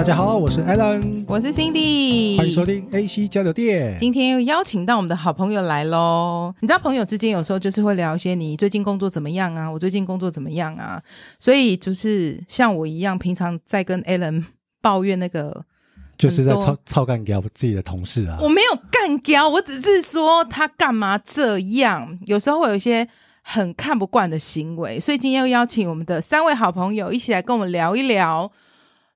大家好，我是 Alan，我是 Cindy，欢迎收听 AC 交流电。今天又邀请到我们的好朋友来喽。你知道朋友之间有时候就是会聊一些你最近工作怎么样啊，我最近工作怎么样啊，所以就是像我一样，平常在跟 Alan 抱怨那个，就是在操操干掉自己的同事啊。我没有干掉，我只是说他干嘛这样，有时候会有一些。很看不惯的行为，所以今天又邀请我们的三位好朋友一起来跟我们聊一聊，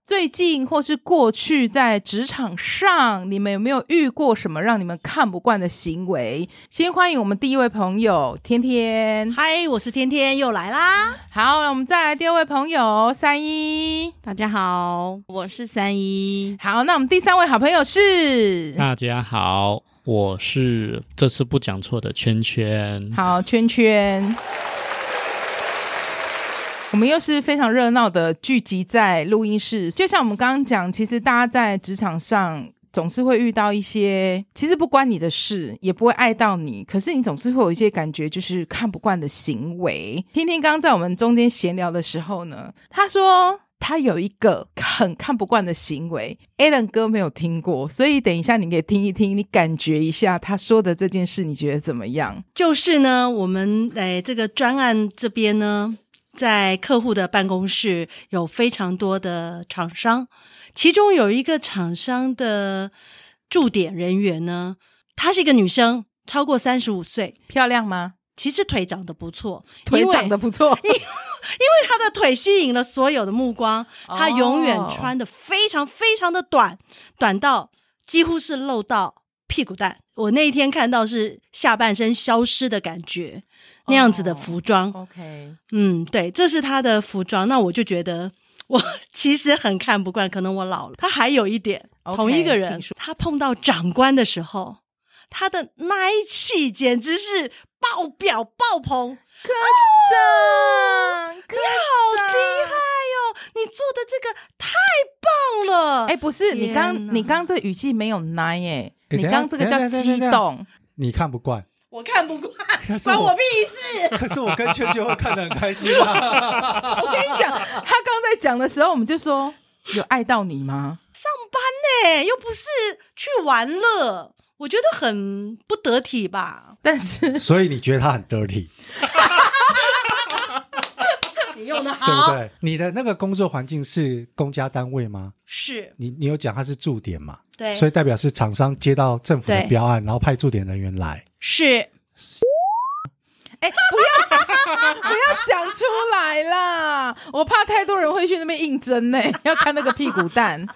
最近或是过去在职场上，你们有没有遇过什么让你们看不惯的行为？先欢迎我们第一位朋友天天，嗨，我是天天，又来啦。好，那我们再来第二位朋友三一，大家好，我是三一。好，那我们第三位好朋友是，大家好。我是这次不讲错的圈圈，好，圈圈，我们又是非常热闹的聚集在录音室。就像我们刚刚讲，其实大家在职场上总是会遇到一些，其实不关你的事，也不会碍到你，可是你总是会有一些感觉，就是看不惯的行为。天天刚刚在我们中间闲聊的时候呢，他说。他有一个很看不惯的行为，Alan 哥没有听过，所以等一下你可以听一听，你感觉一下他说的这件事，你觉得怎么样？就是呢，我们在这个专案这边呢，在客户的办公室有非常多的厂商，其中有一个厂商的驻点人员呢，她是一个女生，超过三十五岁，漂亮吗？其实腿长得不错，腿长得不错。因为她的腿吸引了所有的目光，她永远穿的非常非常的短，短到几乎是露到屁股蛋。我那一天看到是下半身消失的感觉，那样子的服装。OK，嗯，对，这是他的服装。那我就觉得我 其实很看不惯，可能我老了。他还有一点，同一个人，他碰到长官的时候，他的奶气简直是爆表爆棚。科长，哦，你好厉害哟！你做的这个太棒了。哎，不是，你刚你刚这语气没有奶哎，你刚这个叫激动。你看不惯，我看不惯，关我屁事。可是我跟秋秋会看得很开心啊。我跟你讲，他刚在讲的时候，我们就说有爱到你吗？上班呢，又不是去玩乐。我觉得很不得体吧，但是所以你觉得他很 dirty？你用的好，对不对？你的那个工作环境是公家单位吗？是。你你有讲它是驻点嘛？对。所以代表是厂商接到政府的标案，然后派驻点人员来。是。哎，不要不要讲出来啦！我怕太多人会去那边应征呢，要看那个屁股蛋。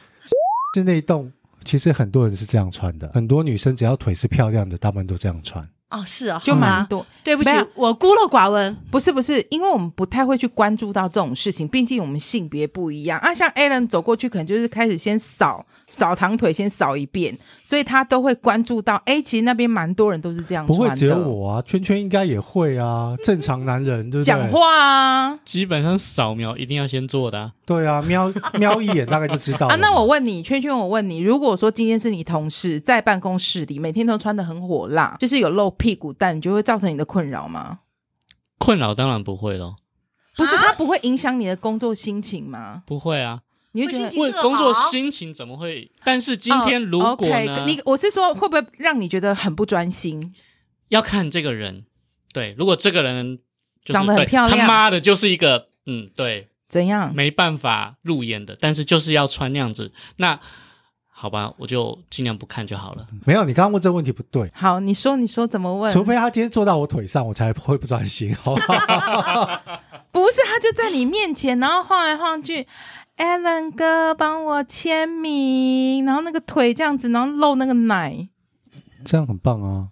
是那一栋。其实很多人是这样穿的，很多女生只要腿是漂亮的，大部分都这样穿。哦，是啊，就蛮多。对不起，我孤陋寡闻。不是不是，因为我们不太会去关注到这种事情，毕竟我们性别不一样啊。像 Alan 走过去，可能就是开始先扫扫堂腿，先扫一遍，所以他都会关注到。哎，其实那边蛮多人都是这样穿的。不会只有我啊，圈圈应该也会啊。正常男人对不对？讲话啊，基本上扫描一定要先做的啊。对啊，瞄瞄一眼大概就知道啊。那我问你，圈圈，我问你，如果说今天是你同事在办公室里，每天都穿的很火辣，就是有露屁股蛋，你就会。造成你的困扰吗？困扰当然不会咯。不是，它不会影响你的工作心情吗？不会啊，你会觉得会工作心情怎么会？但是今天如果呢？Oh, okay. 你我是说，会不会让你觉得很不专心？要看这个人。对，如果这个人、就是、长得很漂亮，他妈的就是一个嗯，对，怎样？没办法入眼的，但是就是要穿那样子那。好吧，我就尽量不看就好了。没有，你刚刚问这个问题不对。好，你说，你说怎么问？除非他今天坐到我腿上，我才会不专心。好 不是，他就在你面前，然后晃来晃去。Alan 哥，帮我签名，然后那个腿这样子，然后露那个奶，这样很棒啊！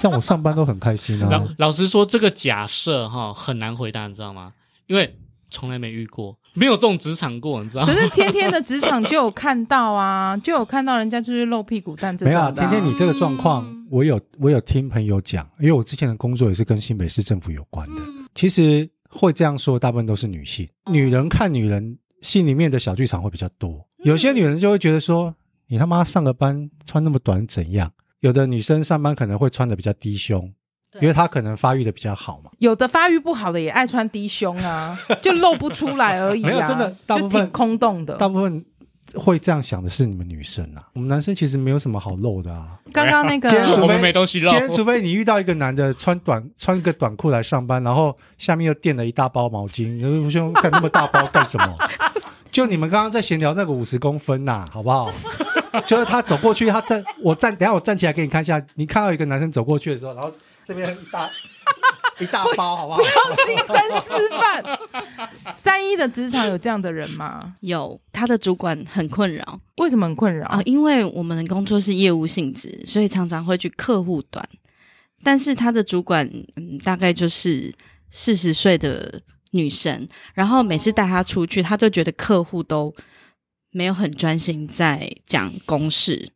这样我上班都很开心啊。老老实说，这个假设哈很难回答，你知道吗？因为从来没遇过。没有这种职场过，你知道吗？可是天天的职场就有看到啊，就有看到人家就是露屁股蛋这种、啊。没有、啊，天天你这个状况，嗯、我有我有听朋友讲，因为我之前的工作也是跟新北市政府有关的。嗯、其实会这样说，大部分都是女性，嗯、女人看女人心里面的小剧场会比较多。有些女人就会觉得说，你他妈上个班穿那么短怎样？有的女生上班可能会穿的比较低胸。因为他可能发育的比较好嘛，有的发育不好的也爱穿低胸啊，就露不出来而已、啊。没有真的，大部分空洞的，大部分会这样想的是你们女生啊，我们男生其实没有什么好露的啊。刚刚那个今天除非我们没东西露今天除非你遇到一个男的穿短穿个短裤来上班，然后下面又垫了一大包毛巾，你说干那么大包干什么？就你们刚刚在闲聊那个五十公分呐、啊，好不好？就是他走过去，他站，我站，等下我站起来给你看一下。你看到一个男生走过去的时候，然后这边一大 一大包，好不好？不要精神示范。三一的职场有这样的人吗？有，他的主管很困扰。为什么很困扰啊？因为我们的工作是业务性质，所以常常会去客户端。但是他的主管，嗯，大概就是四十岁的女生，然后每次带他出去，他就觉得客户都没有很专心在讲公事，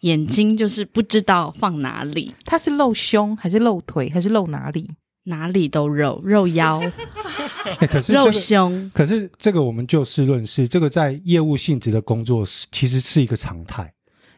眼睛就是不知道放哪里。他是露胸还是露腿还是露哪里？哪里都肉，肉腰，欸、可是、这个、肉胸。可是这个我们就事论事，这个在业务性质的工作是其实是一个常态。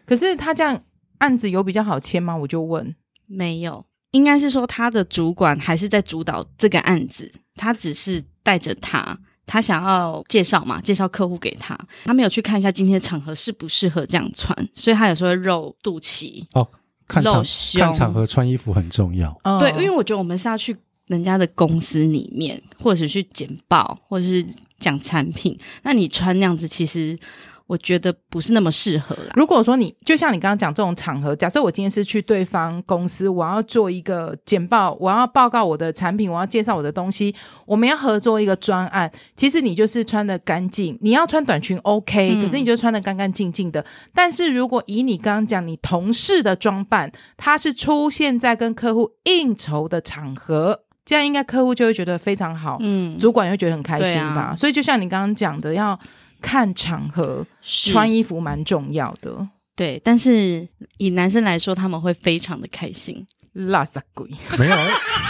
可是他这样案子有比较好签吗？我就问，没有，应该是说他的主管还是在主导这个案子，他只是带着他，他想要介绍嘛，介绍客户给他，他没有去看一下今天的场合适不适合这样穿，所以他有时候会露肚脐哦。看场露胸看场合穿衣服很重要，哦、对，因为我觉得我们是要去人家的公司里面，或者是去简报，或者是讲产品。那你穿那样子，其实。我觉得不是那么适合啦。如果说你就像你刚刚讲这种场合，假设我今天是去对方公司，我要做一个简报，我要报告我的产品，我要介绍我的东西，我们要合作一个专案。其实你就是穿的干净，你要穿短裙 OK，可是你就穿的干干净净的。嗯。但是如果以你刚刚讲你同事的装扮，他是出现在跟客户应酬的场合，这样应该客户就会觉得非常好，嗯，主管也会觉得很开心吧。啊。所以就像你刚刚讲的，要。看场合，穿衣服蛮重要的。对，但是以男生来说，他们会非常的开心。拉萨鬼没有，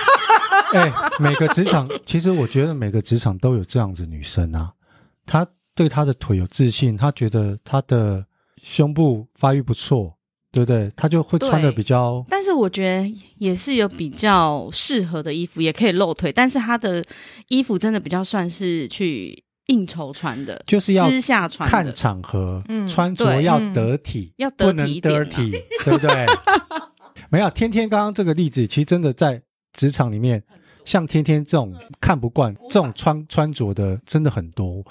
哎、欸，每个职场 其实我觉得每个职场都有这样子女生啊。她对她的腿有自信，她觉得她的胸部发育不错，对不对？她就会穿的比较。但是我觉得也是有比较适合的衣服，也可以露腿。但是她的衣服真的比较算是去。应酬穿的，就是要私下穿，看场合，嗯、穿着要得体，要得体不能 dirty，对不对？没有，天天刚刚这个例子，其实真的在职场里面，像天天这种看不惯这种穿穿着的，真的很多。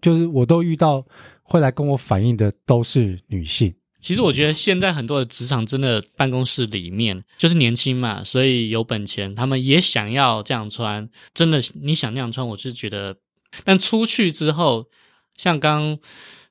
就是我都遇到会来跟我反映的，都是女性。其实我觉得现在很多的职场真的办公室里面就是年轻嘛，所以有本钱，他们也想要这样穿。真的，你想那样穿，我是觉得。但出去之后，像刚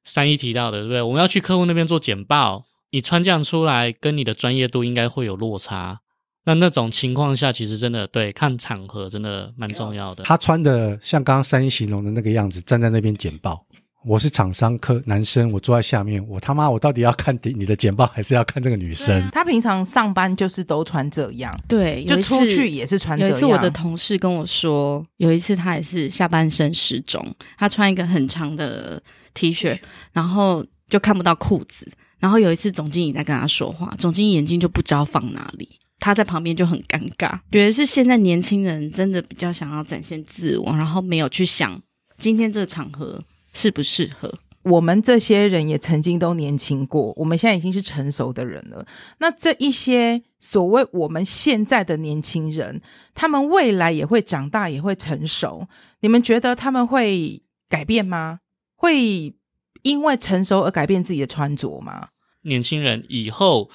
三一提到的，对不对？我们要去客户那边做简报，你穿这样出来，跟你的专业度应该会有落差。那那种情况下，其实真的对看场合真的蛮重要的。他穿的像刚刚三一形容的那个样子，站在那边简报。我是厂商科男生，我坐在下面，我他妈我到底要看你的简报，还是要看这个女生？他平常上班就是都穿这样，对，就出去也是穿这样。有一次我的同事跟我说，有一次他也是下半身失踪，他穿一个很长的 T 恤，然后就看不到裤子。然后有一次总经理在跟他说话，总经理眼睛就不知道放哪里，他在旁边就很尴尬。觉得是现在年轻人真的比较想要展现自我，然后没有去想今天这个场合。适不适合？我们这些人也曾经都年轻过，我们现在已经是成熟的人了。那这一些所谓我们现在的年轻人，他们未来也会长大，也会成熟。你们觉得他们会改变吗？会因为成熟而改变自己的穿着吗？年轻人以后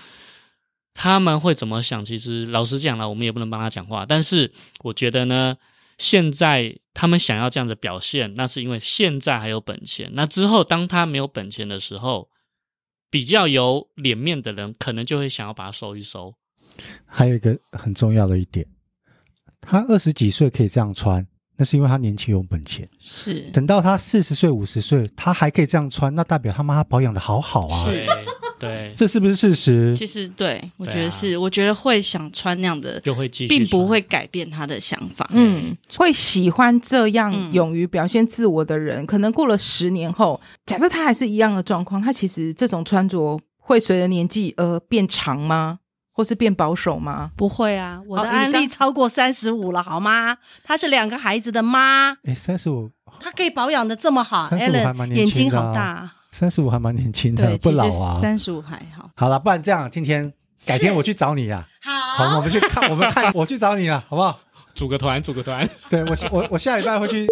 他们会怎么想？其实老实讲了，我们也不能帮他讲话。但是我觉得呢。现在他们想要这样的表现，那是因为现在还有本钱。那之后，当他没有本钱的时候，比较有脸面的人，可能就会想要把它收一收。还有一个很重要的一点，他二十几岁可以这样穿，那是因为他年轻有本钱。是，等到他四十岁、五十岁，他还可以这样穿，那代表他妈他保养的好好啊。是。对，这是不是事实？其实对，我觉得是，啊、我觉得会想穿那样的，就会继续，并不会改变他的想法。嗯，会喜欢这样勇于表现自我的人，嗯、可能过了十年后，假设他还是一样的状况，他其实这种穿着会随着年纪而变长吗？或是变保守吗？不会啊，我的案例超过三十五了，好吗？她是两个孩子的妈。哎，三十五，她可以保养的这么好，三十五还蛮年轻的啊，眼睛好大。三十五还蛮年轻的，不老啊。三十五还好。好了，不然这样，今天改天我去找你啊。好，好，我们去看，我们看，我去找你了，好不好？组个团，组个团。对我，我我下礼拜会去。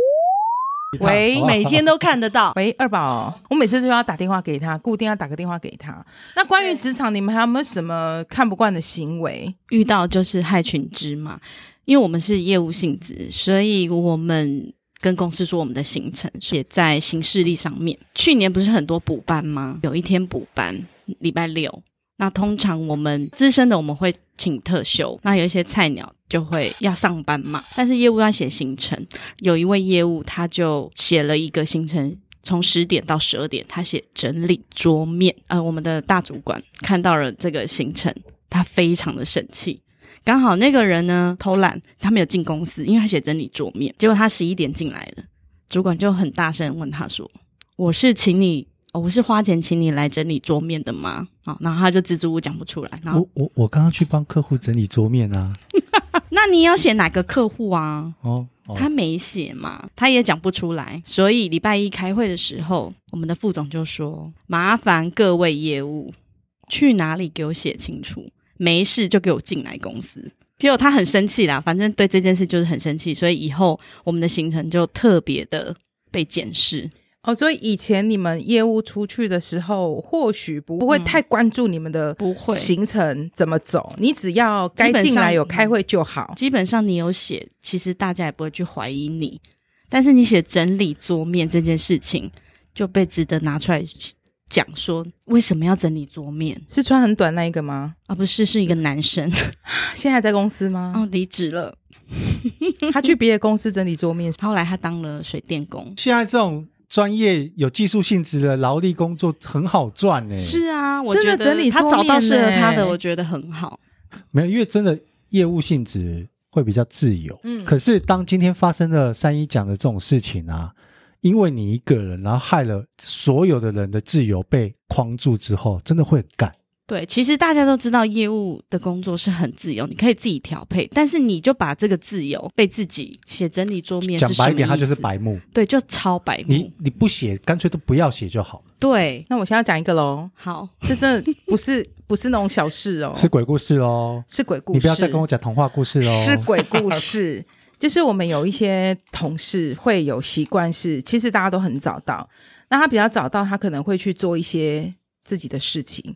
喂，每天都看得到。喂，二宝，我每次就要打电话给他，固定要打个电话给他。那关于职场，你们还有没有什么看不惯的行为？遇到就是害群之马，因为我们是业务性质，所以我们跟公司说我们的行程写在行事历上面。去年不是很多补班吗？有一天补班，礼拜六。那通常我们资深的我们会请特休，那有一些菜鸟就会要上班嘛。但是业务要写行程，有一位业务他就写了一个行程，从十点到十二点，他写整理桌面。呃，我们的大主管看到了这个行程，他非常的生气。刚好那个人呢偷懒，他没有进公司，因为他写整理桌面。结果他十一点进来了，主管就很大声问他说：“我是请你。”哦，我是花钱请你来整理桌面的吗？哦，然后他就支支吾吾讲不出来。然后我我我刚刚去帮客户整理桌面啊。那你要写哪个客户啊？哦，哦，他没写嘛，他也讲不出来。所以礼拜一开会的时候，我们的副总就说：“麻烦各位业务去哪里给我写清楚，没事就给我进来公司。”结果他很生气啦，反正对这件事就是很生气，所以以后我们的行程就特别的被检视。哦，所以以前你们业务出去的时候，或许不会太关注你们的不会行程怎么走，你只要该进来有开会就好。基本上你有写，其实大家也不会去怀疑你。但是你写整理桌面这件事情，就被值得拿出来讲，说为什么要整理桌面？是穿很短那一个吗？啊，不是，是一个男生，现在在公司吗？哦，离职了，他去别的公司整理桌面，后来他当了水电工。现在这种。专业有技术性质的劳力工作很好赚呢。是啊，我觉得整理他找到适合他的，我觉得很好。没有，因为真的业务性质会比较自由。嗯，可是当今天发生了三一讲的这种事情啊，因为你一个人，然后害了所有的人的自由被框住之后，真的会干。对，其实大家都知道业务的工作是很自由，你可以自己调配，但是你就把这个自由被自己写整理桌面，讲白一点，它就是白目。对，就超白目。你你不写，干脆都不要写就好了。对，那我现在要讲一个喽。好，这真的不是 不是那种小事哦，是鬼故事哦，是鬼故事。你不要再跟我讲童话故事哦，是鬼故事。就是我们有一些同事会有习惯是，其实大家都很早到，那他比较早到，他可能会去做一些自己的事情。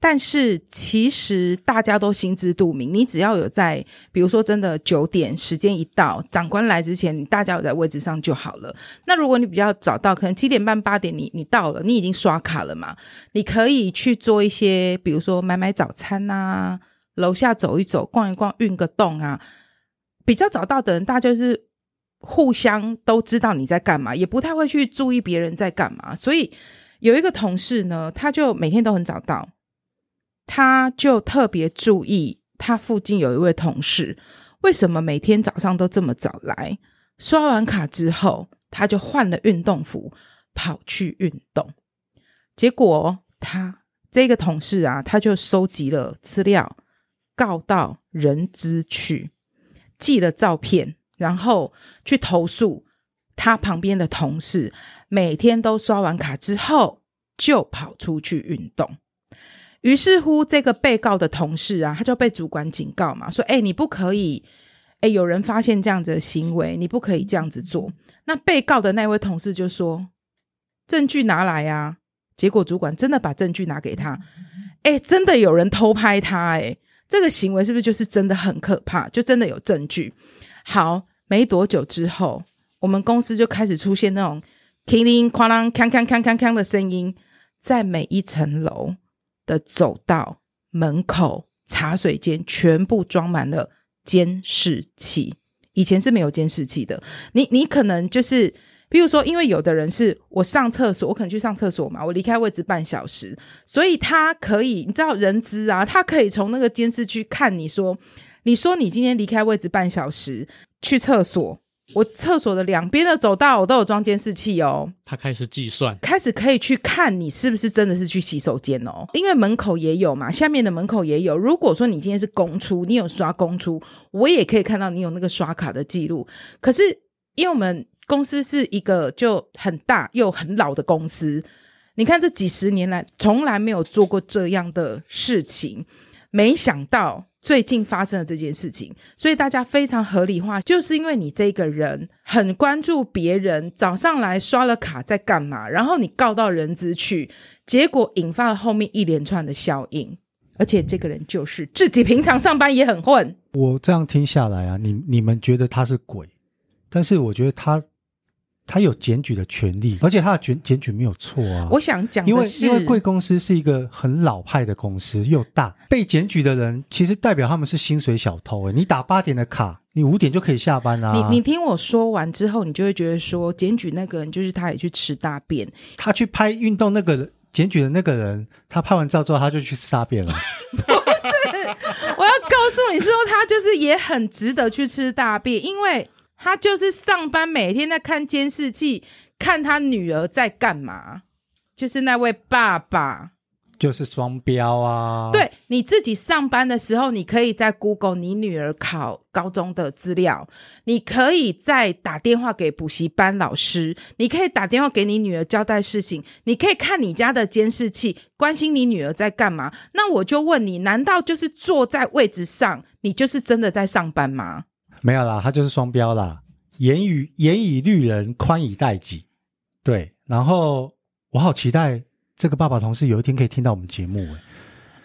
但是其实大家都心知肚明，你只要有在，比如说真的九点时间一到，长官来之前，你大家有在位置上就好了。那如果你比较早到，可能七点半八点你你到了，你已经刷卡了嘛，你可以去做一些，比如说买买早餐啊，楼下走一走，逛一逛，运个动啊。比较早到的人，大家就是互相都知道你在干嘛，也不太会去注意别人在干嘛。所以有一个同事呢，他就每天都很早到。他就特别注意，他附近有一位同事，为什么每天早上都这么早来？刷完卡之后，他就换了运动服，跑去运动。结果他这个同事啊，他就收集了资料，告到人资去，寄了照片，然后去投诉他旁边的同事，每天都刷完卡之后就跑出去运动。于是乎，这个被告的同事啊，他就被主管警告嘛，说：“哎，你不可以，哎，有人发现这样子的行为，你不可以这样子做。”那被告的那位同事就说：“证据拿来啊！”结果主管真的把证据拿给他，哎，真的有人偷拍他，哎，这个行为是不是就是真的很可怕？就真的有证据。好，没多久之后，我们公司就开始出现那种叮铃哐啷、锵锵锵锵锵的声音，在每一层楼。的走道门口、茶水间全部装满了监视器。以前是没有监视器的。你你可能就是，比如说，因为有的人是我上厕所，我可能去上厕所嘛，我离开位置半小时，所以他可以，你知道人资啊，他可以从那个监视去看你说，你说你今天离开位置半小时去厕所。我厕所的两边的走道我都有装监视器哦。他开始计算，开始可以去看你是不是真的是去洗手间哦，因为门口也有嘛，下面的门口也有。如果说你今天是公出，你有刷公出，我也可以看到你有那个刷卡的记录。可是因为我们公司是一个就很大又很老的公司，你看这几十年来从来没有做过这样的事情，没想到最近发生了这件事情，所以大家非常合理化，就是因为你这个人很关注别人早上来刷了卡在干嘛，然后你告到人资去，结果引发了后面一连串的效应，而且这个人就是自己平常上班也很混。我这样听下来啊，你你们觉得他是鬼，但是我觉得他。他有检举的权利，而且他的检检举没有错啊。我想讲的是，因为因为贵公司是一个很老派的公司，又大，被检举的人其实代表他们是薪水小偷。诶，你打八点的卡，你五点就可以下班啊。你你听我说完之后，你就会觉得说，检举那个人就是他也去吃大便。他去拍运动那个检举的那个人，他拍完照之后他就去吃大便了。不是，我要告诉你说，他就是也很值得去吃大便，因为。他就是上班，每天在看监视器，看他女儿在干嘛。就是那位爸爸，就是双标啊。对，你自己上班的时候，你可以在 Google 你女儿考高中的资料，你可以再打电话给补习班老师，你可以打电话给你女儿交代事情，你可以看你家的监视器，关心你女儿在干嘛。那我就问你，难道就是坐在位置上，你就是真的在上班吗？没有啦，他就是双标啦。严以严以律人，宽以待己。对，然后我好期待这个爸爸同事有一天可以听到我们节目。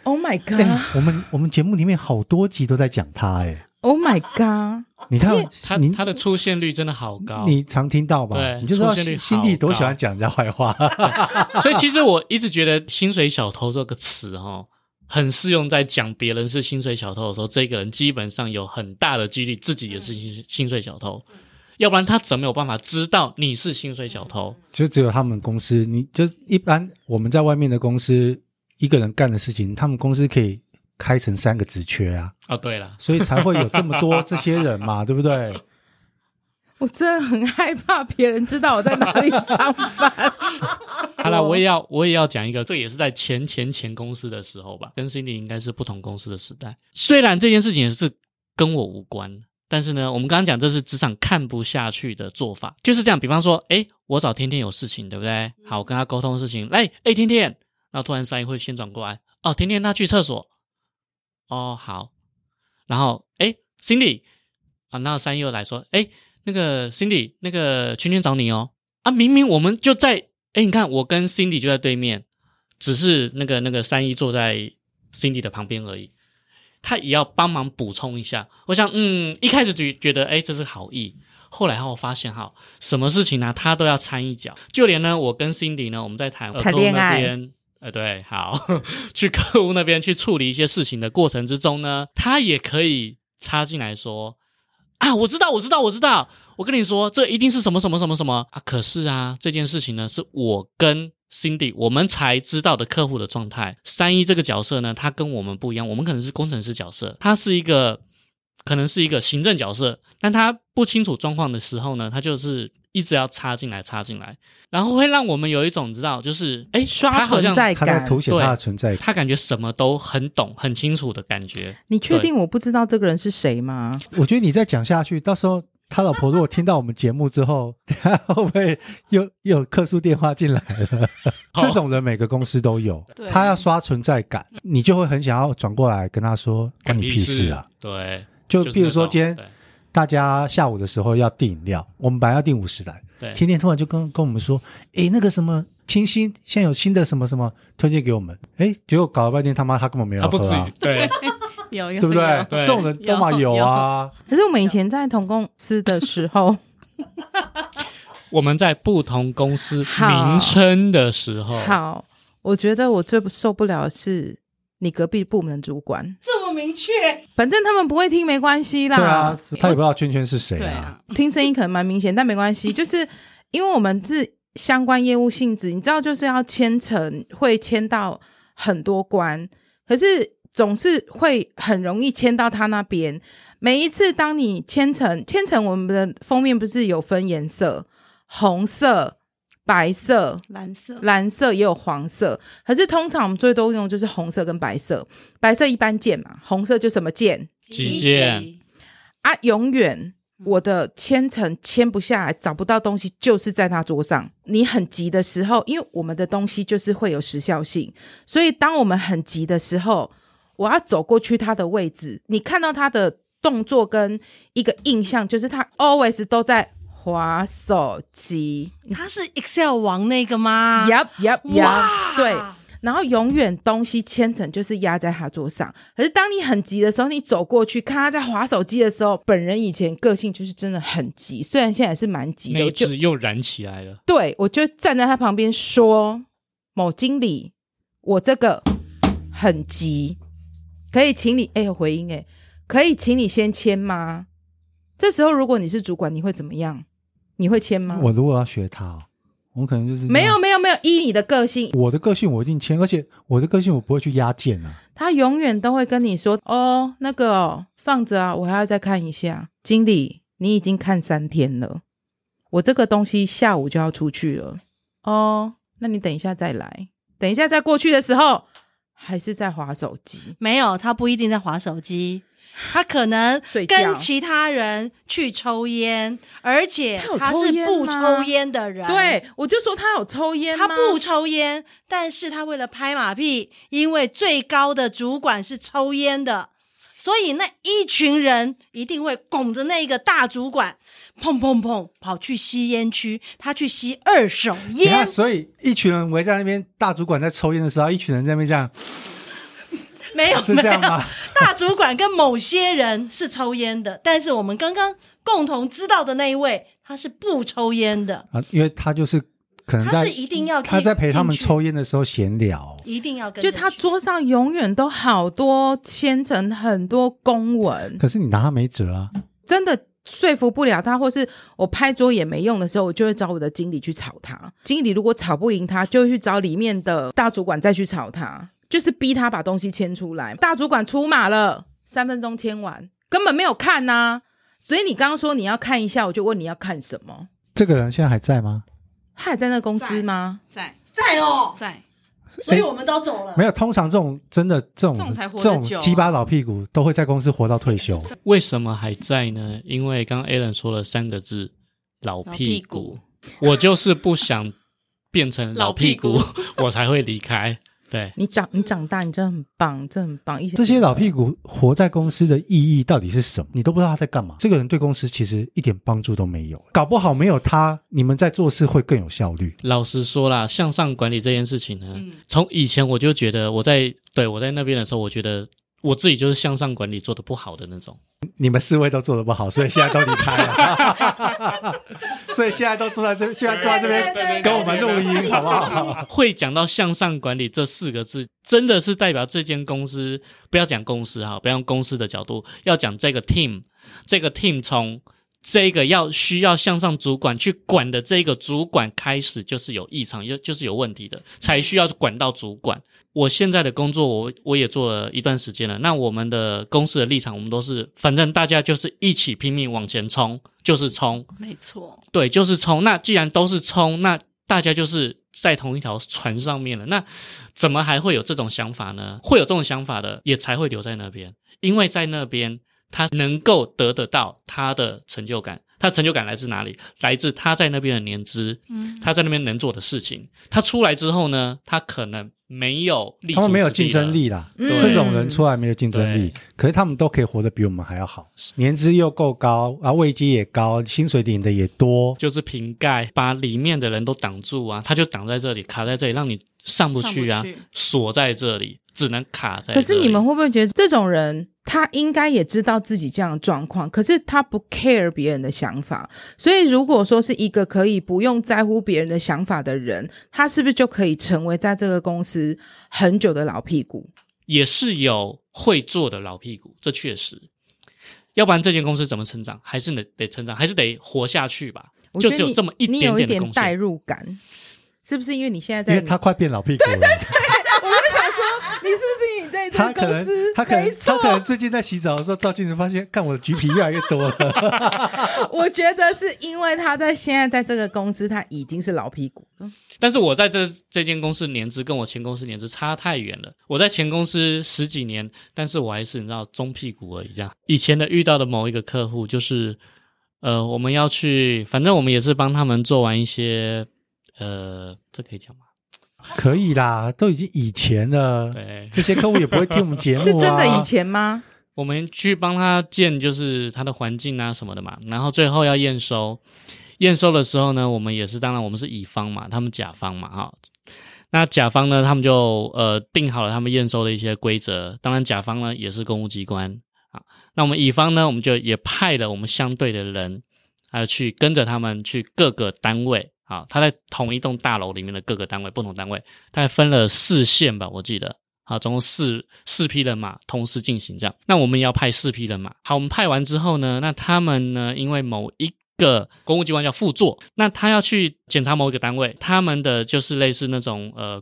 Oh my god！、欸、我们我们节目里面好多集都在讲他。哎，Oh my god！你看他他的出现率真的好高，你常听到吧？对，你就说辛蒂多喜欢讲人家坏话。所以其实我一直觉得“薪水小偷”这个词哈。很适用在讲别人是薪水小偷的时候，这个人基本上有很大的几率自己也是薪薪水小偷，要不然他怎么有办法知道你是薪水小偷？就只有他们公司，你就一般我们在外面的公司一个人干的事情，他们公司可以开成三个职缺啊！哦，对了，所以才会有这么多这些人嘛，对不对？我真的很害怕别人知道我在哪里上班。好了，我也要我也要讲一个，这也是在前前前公司的时候吧，跟 Cindy 应该是不同公司的时代。虽然这件事情是跟我无关，但是呢，我们刚刚讲这是职场看不下去的做法，就是这样。比方说，哎，我找天天有事情，对不对？好，我跟他沟通事情，来，哎，天天，然后突然三一会先转过来，哦，天天他去厕所，哦，好，然后哎，Cindy，啊，然后三一又来说，哎。那个 Cindy，那个圈圈找你哦啊！明明我们就在，哎，你看我跟 Cindy 就在对面，只是那个那个三一坐在 Cindy 的旁边而已，他也要帮忙补充一下。我想，嗯，一开始就觉得，哎，这是好意。后来我发现，哈，什么事情呢，他都要掺一脚。就连呢，我跟 Cindy 呢，我们在谈客户那边，呃，对，好，去客户那边去处理一些事情的过程之中呢，他也可以插进来说。啊，我知道，我知道，我知道。我跟你说，这一定是什么什么什么什么啊！可是啊，这件事情呢，是我跟 Cindy 我们才知道的客户的状态。三一这个角色呢，他跟我们不一样，我们可能是工程师角色，他是一个可能是一个行政角色，但他不清楚状况的时候呢，他就是。一直要插进来，插进来，然后会让我们有一种知道，就是哎，刷存在感，他在凸显他的存在感，他感觉什么都很懂、很清楚的感觉。你确定我不知道这个人是谁吗？我觉得你再讲下去，到时候他老婆如果听到我们节目之后，他会不会又又有客诉电话进来了？这种人每个公司都有，他要刷存在感，你就会很想要转过来跟他说：“关你屁事啊！”对，就比如说今天。大家下午的时候要订饮料，我们本来要订五十来。对，甜甜突然就跟跟我们说，诶，那个什么清新，现在有新的什么什么推荐给我们。诶，结果搞了半天，他妈他根本没有喝啊。他不止，对，有有，对不对？对，这种人都嘛有啊。可是我们以前在同公司的时候，我们在不同公司名称的时候，好，我觉得我最受不了的是。你隔壁部门主管这么明确，反正他们不会听，没关系啦。对啊，他也不知道圈圈是谁啊。对啊，听声音可能蛮明显，但没关系，就是因为我们是相关业务性质，你知道，就是要签成，会签到很多关，可是总是会很容易签到他那边。每一次当你签成，签成我们的封面不是有分颜色，红色。白色、蓝色、蓝色也有黄色，可是通常我们最多用的就是红色跟白色。白色一般见嘛，红色就什么见？急件啊，永远我的千层签不下来，找不到东西，就是在他桌上。你很急的时候，因为我们的东西就是会有时效性，所以当我们很急的时候，我要走过去他的位置，你看到他的动作跟一个印象，就是他 always 都在滑手机。他是 Excel 王那个吗？Yup Yup Yup，哇对。然后永远东西签呈就是压在他桌上，可是当你很急的时候，你走过去看他在滑手机的时候，本人以前个性就是真的很急，虽然现在是蛮急的，那只又燃起来了。对，我就站在他旁边说：“某经理，我这个很急，可以请你……哎，有回音哎，可以请你先签吗？”这时候如果你是主管，你会怎么样？你会签吗？我如果要学他哦。我可能就是没有没有没有依你的个性，我的个性我一定签，而且我的个性我不会去压件啊。他永远都会跟你说：“哦，那个、哦、放着啊，我还要再看一下。”经理，你已经看三天了，我这个东西下午就要出去了。哦，那你等一下再来，等一下再过去的时候还是在划手机？没有，他不一定在划手机。他可能跟其他人去抽烟，而且他是不抽烟的人。对，我就说他有抽烟。他不抽烟，但是他为了拍马屁，因为最高的主管是抽烟的，所以那一群人一定会拱着那个大主管，砰砰砰跑去吸烟区，他去吸二手烟。所以一群人围在那边，大主管在抽烟的时候，一群人在那边这样。没有，是这样吗？大主管跟某些人是抽烟的，但是我们刚刚共同知道的那一位，他是不抽烟的。啊，因为他就是可能他是一定要他在陪他们抽烟的时候闲聊，一定要跟就他桌上永远都好多签呈很多公文，可是你拿他没辙啊，真的说服不了他，或是我拍桌也没用的时候，我就会找我的经理去吵他。经理如果吵不赢他，就会去找里面的大主管再去吵他。就是逼他把东西签出来，大主管出马了，三分钟签完，根本没有看呐、啊。所以你刚刚说你要看一下，我就问你要看什么？这个人现在还在吗？他还在那个公司吗？在，在哦，在。所以我们都走了。没有，通常这种真的这种这种鸡巴老屁股都会在公司活到退休。为什么还在呢？因为刚刚 Alan 说了三个字：老屁股。我就是不想变成老屁股，屁股我才会离开。对，你长你长大，你真的很棒，真的很棒。一些这些老屁股活在公司的意义到底是什么？你都不知道他在干嘛。这个人对公司其实一点帮助都没有，搞不好没有他，你们在做事会更有效率。老实说啦，向上管理这件事情呢，嗯、从以前我就觉得我在对我在那边的时候，我觉得。我自己就是向上管理做的不好的那种，你们四位都做的不好，所以现在都离开了，所以现在都坐在这，现在坐在这边跟我们录音，好不好？会讲到向上管理这四个字，真的是代表这间公司，不要讲公司哈，不要用公司的角度，要讲这个 team，这个 team 从。这个要需要向上主管去管的这个主管开始就是有异常，就就是有问题的，才需要管到主管。我现在的工作我我也做了一段时间了。那我们的公司的立场，我们都是反正大家就是一起拼命往前冲，就是冲，没错，对，就是冲。那既然都是冲，那大家就是在同一条船上面了。那怎么还会有这种想法呢？会有这种想法的，也才会留在那边，因为在那边。他能够得得到他的成就感，他成就感来自哪里？来自他在那边的年资，嗯，他在那边能做的事情。他出来之后呢，他可能没有力，他们没有竞争力啦。嗯、这种人出来没有竞争力，可是他们都可以活得比我们还要好，年资又够高啊，位阶也高，薪水领的也多，就是瓶盖把里面的人都挡住啊，他就挡在这里，卡在这里，让你上不去啊，锁在这里，只能卡在这里。可是你们会不会觉得这种人？他应该也知道自己这样的状况，可是他不 care 别人的想法。所以，如果说是一个可以不用在乎别人的想法的人，他是不是就可以成为在这个公司很久的老屁股？也是有会做的老屁股，这确实。要不然这间公司怎么成长？还是得得成长，还是得活下去吧？就只有这么一点点的贡献。你有一点代入感，是不是？因为你现在在，因为他快变老屁股了。对对对。你是不是你在这个公司？他可能他可能他可能最近在洗澡的时候照镜子，发现看我的橘皮越来越多了。我觉得是因为他在现在在这个公司他已经是老屁股了。但是我在这这间公司年资跟我前公司年资差太远了。我在前公司十几年，但是我还是你知道中屁股而已。这样以前的遇到的某一个客户就是。呃，我们要去，反正我们也是帮他们做完一些，呃，这可以讲吗？可以啦，都已经以前了。对，这些客户也不会听我们节目啊。是真的以前吗？我们去帮他建，就是他的环境啊什么的嘛。然后最后要验收，验收的时候呢，我们也是，当然我们是乙方嘛，他们甲方嘛，哈。那甲方呢，他们就呃定好了他们验收的一些规则。当然，甲方呢也是公务机关啊。那我们乙方呢，我们就也派了我们相对的人，还有去跟着他们去各个单位。啊，他在同一栋大楼里面的各个单位，不同单位，大概分了四线吧，我记得，好，总共四四批人马同时进行这样。那我们也要派四批人马。好，我们派完之后呢，那他们呢，因为某一个公务机关叫副座，那他要去检查某一个单位，他们的就是类似那种呃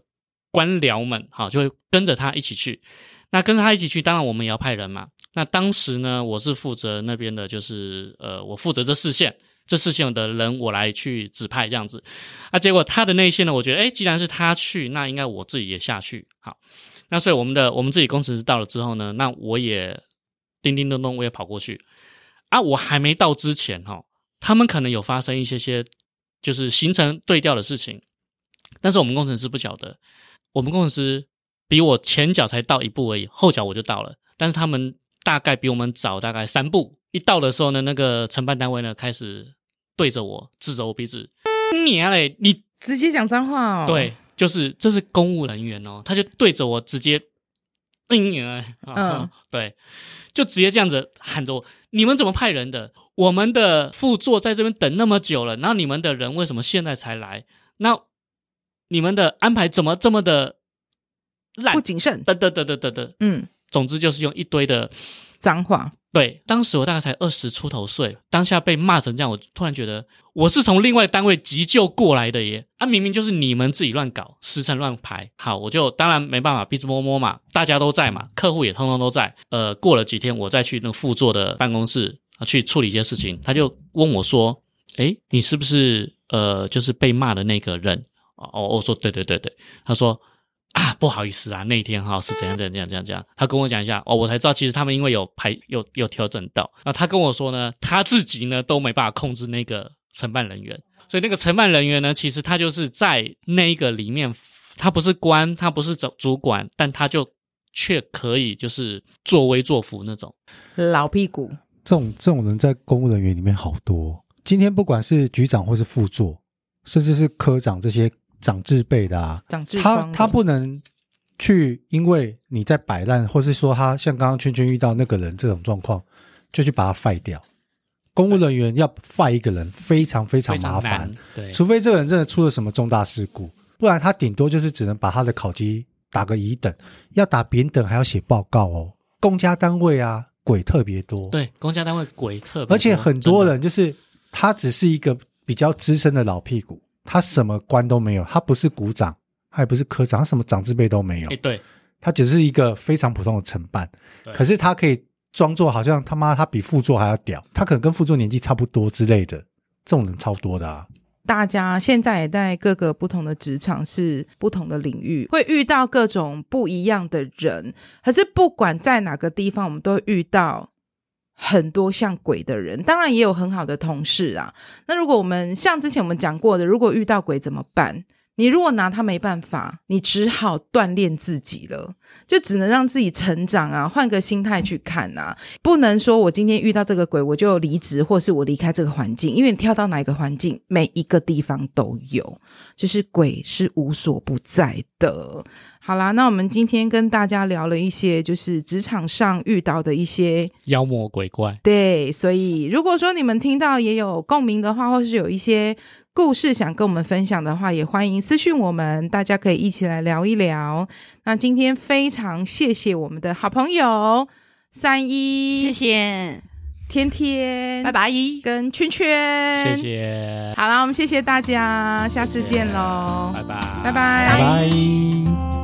官僚们，好，就会跟着他一起去。那跟着他一起去，当然我们也要派人嘛。那当时呢，我是负责那边的，就是呃，我负责这四线。这事情的人我来去指派这样子，啊，结果他的内线呢，我觉得，诶，既然是他去，那应该我自己也下去。好，那所以我们的我们自己工程师到了之后呢，那我也叮叮咚咚我也跑过去。啊，我还没到之前哈，他们可能有发生一些些就是行程对调的事情，但是我们工程师不晓得，我们工程师比我前脚才到一步而已，后脚我就到了，但是他们大概比我们早大概三步。一到的时候呢，那个承办单位呢开始对着我指着我鼻子，你啊嘞，你直接讲脏话哦。对，就是这是公务人员哦，他就对着我直接，嗯，嗯，对，就直接这样子喊着我，你们怎么派人的？我们的副座在这边等那么久了，然后你们的人为什么现在才来？那你们的安排怎么这么的烂？不谨慎？得得得得得得，嗯，总之就是用一堆的脏话。对，当时我大概才二十出头岁，当下被骂成这样，我突然觉得我是从另外单位急救过来的耶！啊，明明就是你们自己乱搞，时辰乱排。好，我就当然没办法，鼻子摸摸嘛，大家都在嘛，客户也通通都在。呃，过了几天，我再去那个副座的办公室啊去处理一些事情，他就问我说：“诶，你是不是呃，就是被骂的那个人？”哦，我说：“对对对对。”他说。啊，不好意思啊，那一天哈是怎样怎样怎样怎样怎样，他跟我讲一下哦，我才知道其实他们因为有排有有调整到，那他跟我说呢，他自己呢都没办法控制那个承办人员，所以那个承办人员呢，其实他就是在那一个里面，他不是官，他不是主主管，但他就却可以就是作威作福那种老屁股，这种这种人在公务人员里面好多。今天不管是局长或是副座，甚至是科长这些。长智辈的啊，长智他他不能去，因为你在摆烂，或是说他像刚刚圈圈遇到那个人这种状况，就去把他废掉。公务人员要废一个人非常非常麻烦，对，除非这个人真的出了什么重大事故，不然他顶多就是只能把他的考绩打个乙等，要打丙等还要写报告哦。公家单位啊，鬼特别多，对，公家单位鬼特别多，而且很多人就是他只是一个比较资深的老屁股。他什么官都没有，他不是股长，他也不是科长，他什么长字辈都没有。哎，对，他只是一个非常普通的承办。可是他可以装作好像他妈他比副座还要屌，他可能跟副座年纪差不多之类的，这种人超多的啊。大家现在也在各个不同的职场，是不同的领域，会遇到各种不一样的人。可是不管在哪个地方，我们都会遇到。很多像鬼的人，当然也有很好的同事啊。那如果我们像之前我们讲过的，如果遇到鬼怎么办？你如果拿他没办法，你只好锻炼自己了，就只能让自己成长啊，换个心态去看啊，不能说我今天遇到这个鬼我就离职，或是我离开这个环境，因为你跳到哪一个环境，每一个地方都有，就是鬼是无所不在的。好啦，那我们今天跟大家聊了一些，就是职场上遇到的一些妖魔鬼怪。对，所以如果说你们听到也有共鸣的话，或是有一些。故事想跟我们分享的话，也欢迎私讯我们，大家可以一起来聊一聊。那今天非常谢谢我们的好朋友三一，谢谢天天，拜拜，跟圈圈，谢谢。好了，我们谢谢大家，下次见喽，拜拜，拜拜，拜拜。